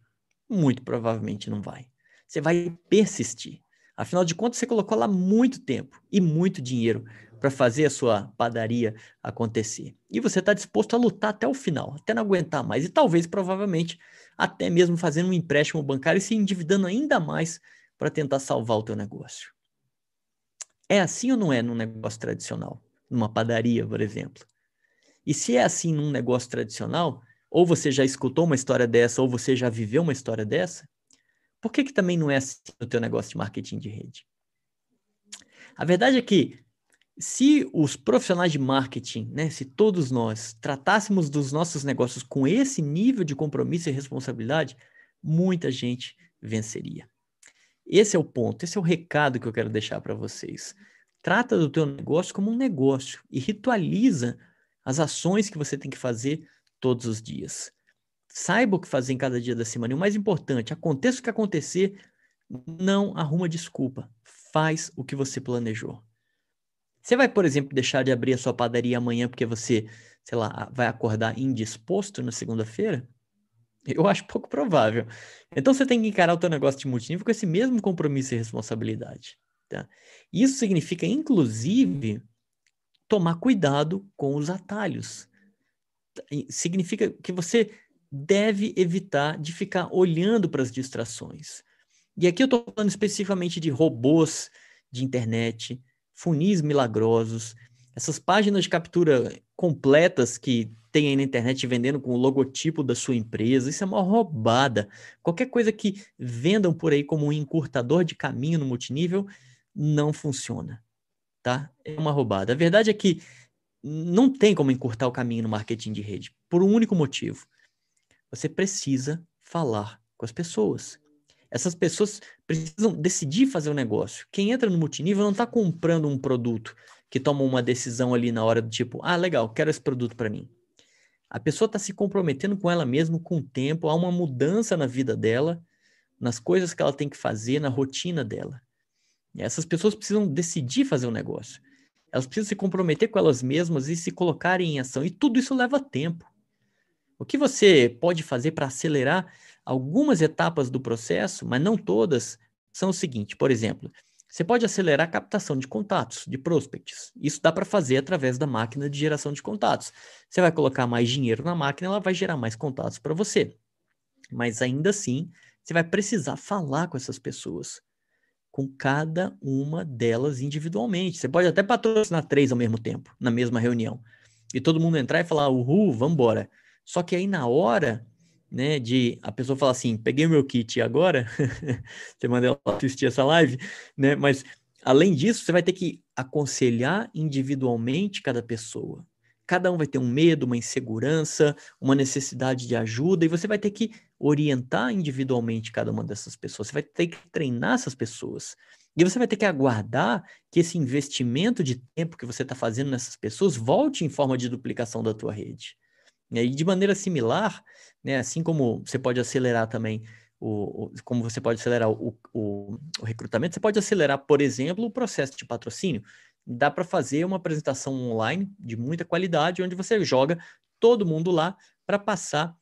Muito provavelmente não vai. Você vai persistir. Afinal de contas, você colocou lá muito tempo e muito dinheiro para fazer a sua padaria acontecer. E você está disposto a lutar até o final, até não aguentar mais. E talvez, provavelmente, até mesmo fazendo um empréstimo bancário e se endividando ainda mais para tentar salvar o teu negócio. É assim ou não é num negócio tradicional? Numa padaria, por exemplo. E se é assim num negócio tradicional, ou você já escutou uma história dessa, ou você já viveu uma história dessa, por que, que também não é assim no teu negócio de marketing de rede? A verdade é que se os profissionais de marketing, né, se todos nós tratássemos dos nossos negócios com esse nível de compromisso e responsabilidade, muita gente venceria. Esse é o ponto, esse é o recado que eu quero deixar para vocês. Trata do teu negócio como um negócio e ritualiza as ações que você tem que fazer todos os dias. Saiba o que fazer em cada dia da semana. E o mais importante, aconteça o que acontecer, não arruma desculpa. Faz o que você planejou. Você vai, por exemplo, deixar de abrir a sua padaria amanhã porque você, sei lá, vai acordar indisposto na segunda-feira? Eu acho pouco provável. Então você tem que encarar o teu negócio de multinível com esse mesmo compromisso e responsabilidade. Tá? Isso significa, inclusive, tomar cuidado com os atalhos. Significa que você deve evitar de ficar olhando para as distrações. E aqui eu estou falando especificamente de robôs de internet, funis milagrosos, essas páginas de captura completas que tem aí na internet vendendo com o logotipo da sua empresa, isso é uma roubada. Qualquer coisa que vendam por aí como um encurtador de caminho no multinível não funciona, tá? É uma roubada. A verdade é que não tem como encurtar o caminho no marketing de rede, por um único motivo. Você precisa falar com as pessoas. Essas pessoas precisam decidir fazer o um negócio. Quem entra no multinível não está comprando um produto que toma uma decisão ali na hora do tipo, ah, legal, quero esse produto para mim. A pessoa está se comprometendo com ela mesma, com o tempo, há uma mudança na vida dela, nas coisas que ela tem que fazer, na rotina dela. E essas pessoas precisam decidir fazer o um negócio. Elas precisam se comprometer com elas mesmas e se colocarem em ação. E tudo isso leva tempo. O que você pode fazer para acelerar Algumas etapas do processo, mas não todas, são o seguinte: por exemplo, você pode acelerar a captação de contatos, de prospects. Isso dá para fazer através da máquina de geração de contatos. Você vai colocar mais dinheiro na máquina, ela vai gerar mais contatos para você. Mas ainda assim, você vai precisar falar com essas pessoas, com cada uma delas individualmente. Você pode até patrocinar três ao mesmo tempo, na mesma reunião. E todo mundo entrar e falar, uhul, vamos embora. Só que aí na hora né, de a pessoa falar assim, peguei meu kit agora, [LAUGHS] você manda ela assistir essa live, né, mas além disso, você vai ter que aconselhar individualmente cada pessoa. Cada um vai ter um medo, uma insegurança, uma necessidade de ajuda, e você vai ter que orientar individualmente cada uma dessas pessoas. Você vai ter que treinar essas pessoas. E você vai ter que aguardar que esse investimento de tempo que você está fazendo nessas pessoas volte em forma de duplicação da tua rede. E de maneira similar, né, assim como você pode acelerar também o, o como você pode acelerar o, o, o, recrutamento, você pode acelerar, por exemplo, o processo de patrocínio. Dá para fazer uma apresentação online de muita qualidade, onde você joga todo mundo lá para passar,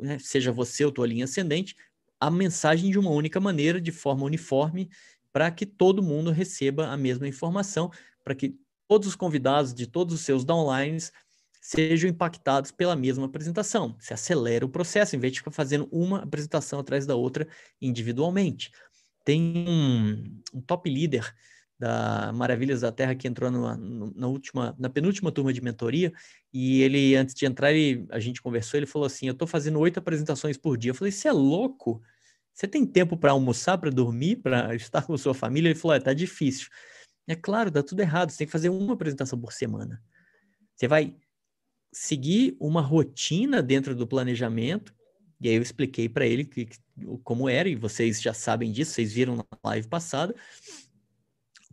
né, seja você ou tua linha ascendente, a mensagem de uma única maneira, de forma uniforme, para que todo mundo receba a mesma informação, para que todos os convidados de todos os seus downlines sejam impactados pela mesma apresentação. Você acelera o processo, em vez de ficar fazendo uma apresentação atrás da outra individualmente. Tem um, um top líder da Maravilhas da Terra que entrou numa, na última, na penúltima turma de mentoria e ele antes de entrar ele, a gente conversou, ele falou assim: "Eu estou fazendo oito apresentações por dia". Eu falei: "Você é louco? Você tem tempo para almoçar, para dormir, para [LAUGHS] estar com sua família?" Ele falou: "É, tá difícil". É claro, dá tudo errado. Você tem que fazer uma apresentação por semana. Você vai seguir uma rotina dentro do planejamento. E aí eu expliquei para ele que, como era, e vocês já sabem disso, vocês viram na live passada.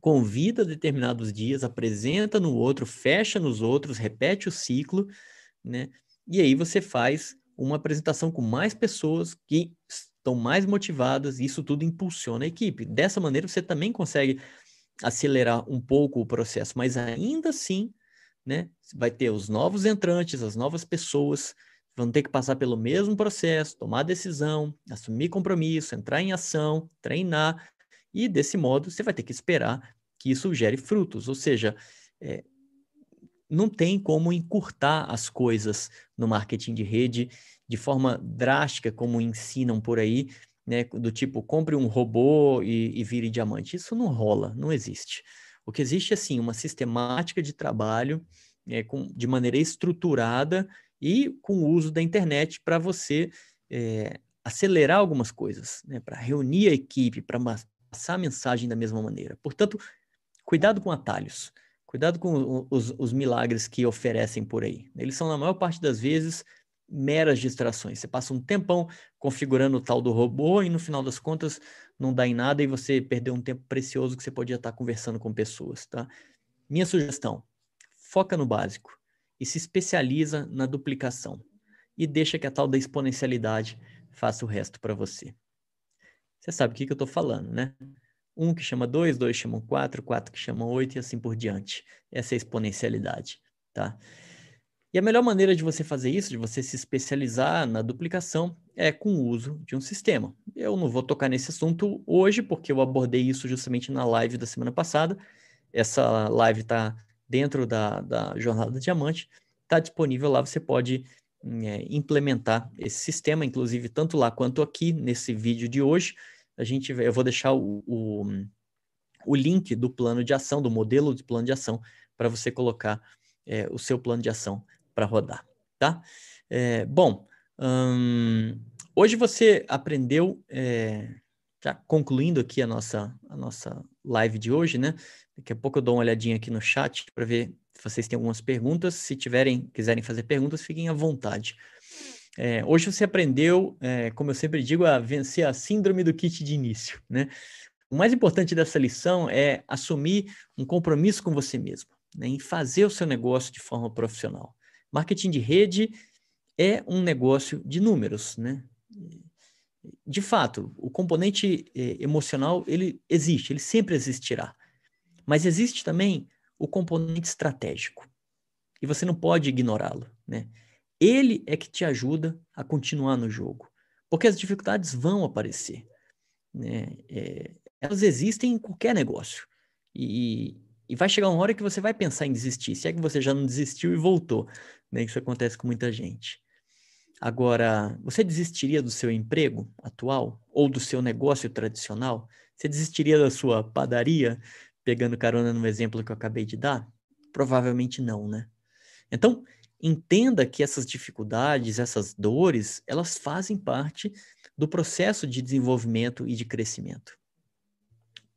Convida determinados dias, apresenta no outro, fecha nos outros, repete o ciclo, né? E aí você faz uma apresentação com mais pessoas que estão mais motivadas, e isso tudo impulsiona a equipe. Dessa maneira você também consegue acelerar um pouco o processo, mas ainda assim né? Vai ter os novos entrantes, as novas pessoas vão ter que passar pelo mesmo processo, tomar decisão, assumir compromisso, entrar em ação, treinar, e desse modo você vai ter que esperar que isso gere frutos. Ou seja, é, não tem como encurtar as coisas no marketing de rede de forma drástica, como ensinam por aí, né? Do tipo, compre um robô e, e vire diamante. Isso não rola, não existe. O que existe é, sim, uma sistemática de trabalho é, com, de maneira estruturada e com o uso da internet para você é, acelerar algumas coisas, né, para reunir a equipe, para passar a mensagem da mesma maneira. Portanto, cuidado com atalhos, cuidado com os, os milagres que oferecem por aí. Eles são, na maior parte das vezes, meras distrações. Você passa um tempão configurando o tal do robô e no final das contas não dá em nada e você perdeu um tempo precioso que você podia estar conversando com pessoas, tá? Minha sugestão, foca no básico e se especializa na duplicação e deixa que a tal da exponencialidade faça o resto para você. Você sabe o que, que eu estou falando, né? Um que chama dois, dois chamam quatro, quatro que chamam oito e assim por diante. Essa é a exponencialidade, tá? E a melhor maneira de você fazer isso, de você se especializar na duplicação, é com o uso de um sistema. Eu não vou tocar nesse assunto hoje, porque eu abordei isso justamente na live da semana passada. Essa live está dentro da, da Jornada Diamante, está disponível lá, você pode é, implementar esse sistema, inclusive tanto lá quanto aqui nesse vídeo de hoje. A gente, eu vou deixar o, o, o link do plano de ação, do modelo de plano de ação, para você colocar é, o seu plano de ação para rodar, tá? É, bom, hum, hoje você aprendeu, é, já concluindo aqui a nossa, a nossa live de hoje, né? Daqui a pouco eu dou uma olhadinha aqui no chat para ver se vocês têm algumas perguntas. Se tiverem, quiserem fazer perguntas, fiquem à vontade. É, hoje você aprendeu, é, como eu sempre digo, a vencer a síndrome do kit de início, né? O mais importante dessa lição é assumir um compromisso com você mesmo, né? em fazer o seu negócio de forma profissional. Marketing de rede é um negócio de números, né? De fato, o componente eh, emocional, ele existe, ele sempre existirá. Mas existe também o componente estratégico. E você não pode ignorá-lo, né? Ele é que te ajuda a continuar no jogo. Porque as dificuldades vão aparecer. Né? É, elas existem em qualquer negócio. E, e vai chegar uma hora que você vai pensar em desistir. Se é que você já não desistiu e voltou. Né? Isso acontece com muita gente. Agora, você desistiria do seu emprego atual ou do seu negócio tradicional? Você desistiria da sua padaria, pegando carona no exemplo que eu acabei de dar? Provavelmente não, né? Então, entenda que essas dificuldades, essas dores, elas fazem parte do processo de desenvolvimento e de crescimento.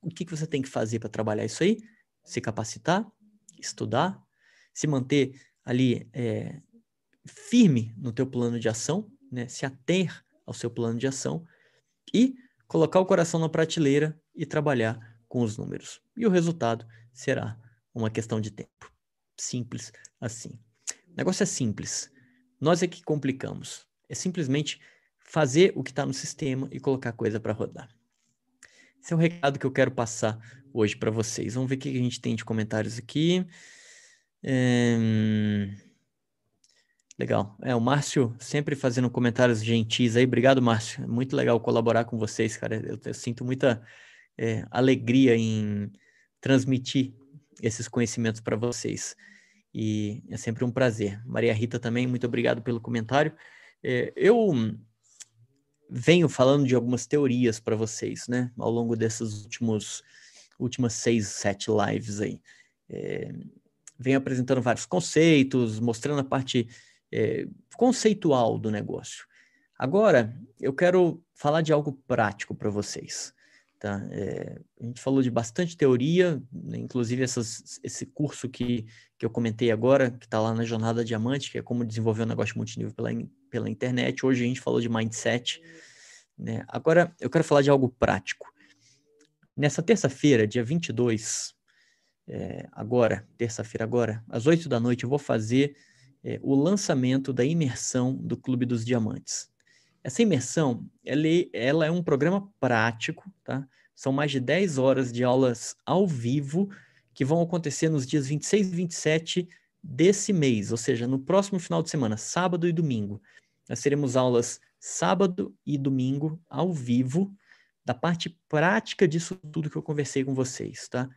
O que, que você tem que fazer para trabalhar isso aí? Se capacitar, estudar, se manter ali é, firme no teu plano de ação, né? se ater ao seu plano de ação e colocar o coração na prateleira e trabalhar com os números. E o resultado será uma questão de tempo. Simples assim. Negócio é simples. Nós é que complicamos. É simplesmente fazer o que está no sistema e colocar coisa para rodar. Esse é o recado que eu quero passar hoje para vocês. Vamos ver o que a gente tem de comentários aqui. É... Legal. É, o Márcio sempre fazendo comentários gentis aí. Obrigado, Márcio. É muito legal colaborar com vocês, cara. Eu, eu sinto muita é, alegria em transmitir esses conhecimentos para vocês. E é sempre um prazer. Maria Rita também, muito obrigado pelo comentário. É, eu venho falando de algumas teorias para vocês, né, ao longo dessas últimos, últimas seis, sete lives aí. É, venho apresentando vários conceitos, mostrando a parte é, conceitual do negócio. Agora, eu quero falar de algo prático para vocês. Tá? É, a gente falou de bastante teoria, né, inclusive essas, esse curso que, que eu comentei agora, que está lá na Jornada Diamante, que é como desenvolver um negócio multinível pela, pela internet. Hoje a gente falou de mindset. Né? Agora eu quero falar de algo prático. Nessa terça-feira, dia 22, é, agora, terça-feira agora, às 8 da noite, eu vou fazer é, o lançamento da imersão do Clube dos Diamantes. Essa imersão, ela, ela é um programa prático, tá? São mais de 10 horas de aulas ao vivo que vão acontecer nos dias 26 e 27 desse mês, ou seja, no próximo final de semana, sábado e domingo. Nós teremos aulas sábado e domingo ao vivo da parte prática disso tudo que eu conversei com vocês, tá?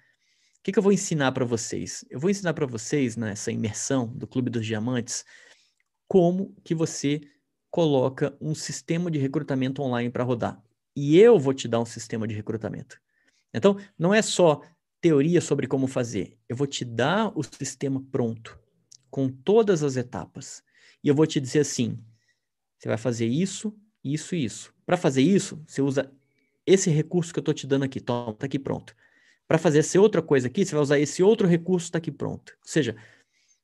que, que eu vou ensinar para vocês? Eu vou ensinar para vocês, nessa imersão do Clube dos Diamantes, como que você coloca um sistema de recrutamento online para rodar. E eu vou te dar um sistema de recrutamento. Então, não é só teoria sobre como fazer. Eu vou te dar o sistema pronto, com todas as etapas. E eu vou te dizer assim: você vai fazer isso, isso e isso. Para fazer isso, você usa esse recurso que eu estou te dando aqui. Toma, está aqui pronto para fazer essa outra coisa aqui, você vai usar esse outro recurso, está aqui pronto. Ou seja,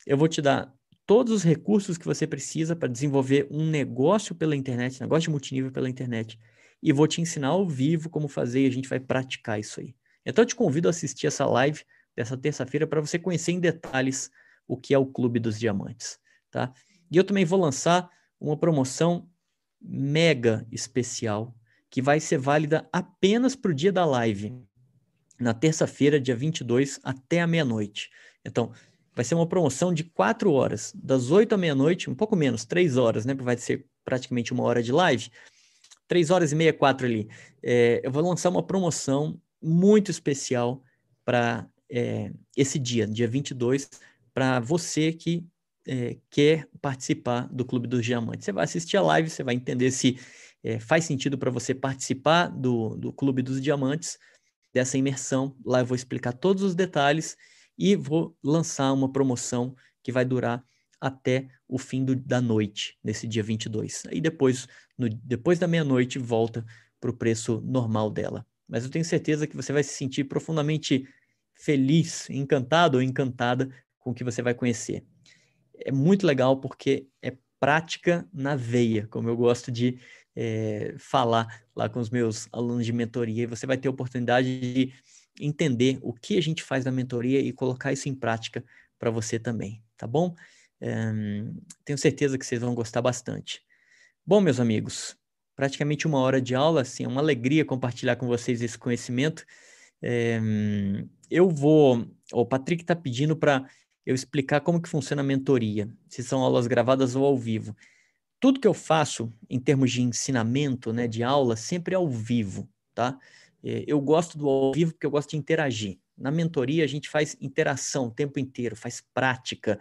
eu vou te dar todos os recursos que você precisa para desenvolver um negócio pela internet, negócio de multinível pela internet, e vou te ensinar ao vivo como fazer e a gente vai praticar isso aí. Então eu te convido a assistir essa live dessa terça-feira para você conhecer em detalhes o que é o Clube dos Diamantes, tá? E eu também vou lançar uma promoção mega especial que vai ser válida apenas para o dia da live na terça-feira, dia 22, até a meia-noite. Então, vai ser uma promoção de quatro horas, das oito à meia-noite, um pouco menos, três horas, né? Vai ser praticamente uma hora de live. Três horas e meia, quatro ali. É, eu vou lançar uma promoção muito especial para é, esse dia, dia 22, para você que é, quer participar do Clube dos Diamantes. Você vai assistir a live, você vai entender se é, faz sentido para você participar do, do Clube dos Diamantes dessa imersão. Lá eu vou explicar todos os detalhes e vou lançar uma promoção que vai durar até o fim do, da noite, nesse dia 22. Aí depois, no, depois da meia-noite, volta para o preço normal dela. Mas eu tenho certeza que você vai se sentir profundamente feliz, encantado ou encantada com o que você vai conhecer. É muito legal porque é prática na veia, como eu gosto de é, falar lá com os meus alunos de mentoria e você vai ter a oportunidade de entender o que a gente faz na mentoria e colocar isso em prática para você também, tá bom? É, tenho certeza que vocês vão gostar bastante. Bom, meus amigos, praticamente uma hora de aula, assim, é uma alegria compartilhar com vocês esse conhecimento. É, eu vou, o Patrick está pedindo para eu explicar como que funciona a mentoria, se são aulas gravadas ou ao vivo tudo que eu faço em termos de ensinamento, né, de aula, sempre é ao vivo, tá? É, eu gosto do ao vivo porque eu gosto de interagir. Na mentoria a gente faz interação o tempo inteiro, faz prática.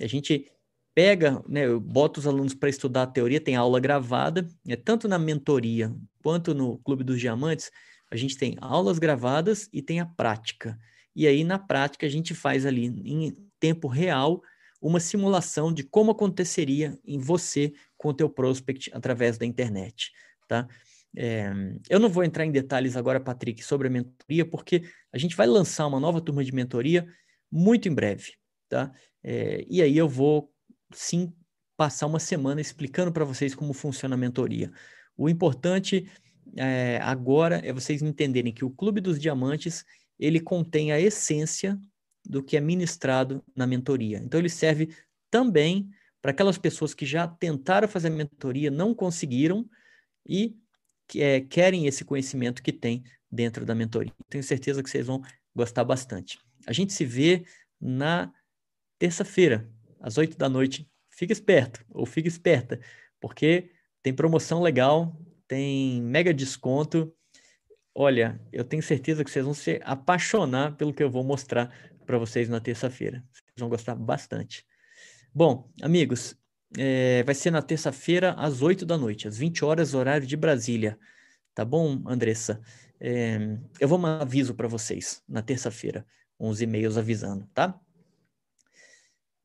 A gente pega, né, eu boto os alunos para estudar a teoria, tem aula gravada, né, tanto na mentoria quanto no Clube dos Diamantes, a gente tem aulas gravadas e tem a prática. E aí na prática a gente faz ali em tempo real uma simulação de como aconteceria em você com o teu prospect através da internet, tá? É, eu não vou entrar em detalhes agora, Patrick, sobre a mentoria, porque a gente vai lançar uma nova turma de mentoria muito em breve, tá? É, e aí eu vou, sim, passar uma semana explicando para vocês como funciona a mentoria. O importante é, agora é vocês entenderem que o Clube dos Diamantes ele contém a essência do que é ministrado na mentoria. Então ele serve também para aquelas pessoas que já tentaram fazer a mentoria, não conseguiram e que, é, querem esse conhecimento que tem dentro da mentoria. Tenho certeza que vocês vão gostar bastante. A gente se vê na terça-feira, às oito da noite. Fica esperto ou fica esperta, porque tem promoção legal, tem mega desconto. Olha, eu tenho certeza que vocês vão se apaixonar pelo que eu vou mostrar para vocês na terça-feira. Vocês vão gostar bastante. Bom, amigos, é, vai ser na terça-feira às 8 da noite, às 20 horas, horário de Brasília. Tá bom, Andressa? É, eu vou mandar aviso para vocês na terça-feira, uns e-mails avisando, tá?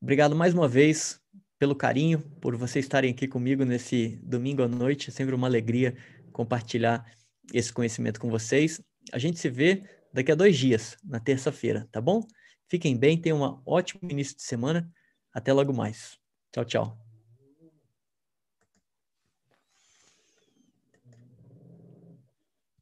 Obrigado mais uma vez pelo carinho, por vocês estarem aqui comigo nesse domingo à noite. É sempre uma alegria compartilhar esse conhecimento com vocês. A gente se vê daqui a dois dias, na terça-feira, tá bom? Fiquem bem, tenham um ótimo início de semana. Até logo mais. Tchau, tchau.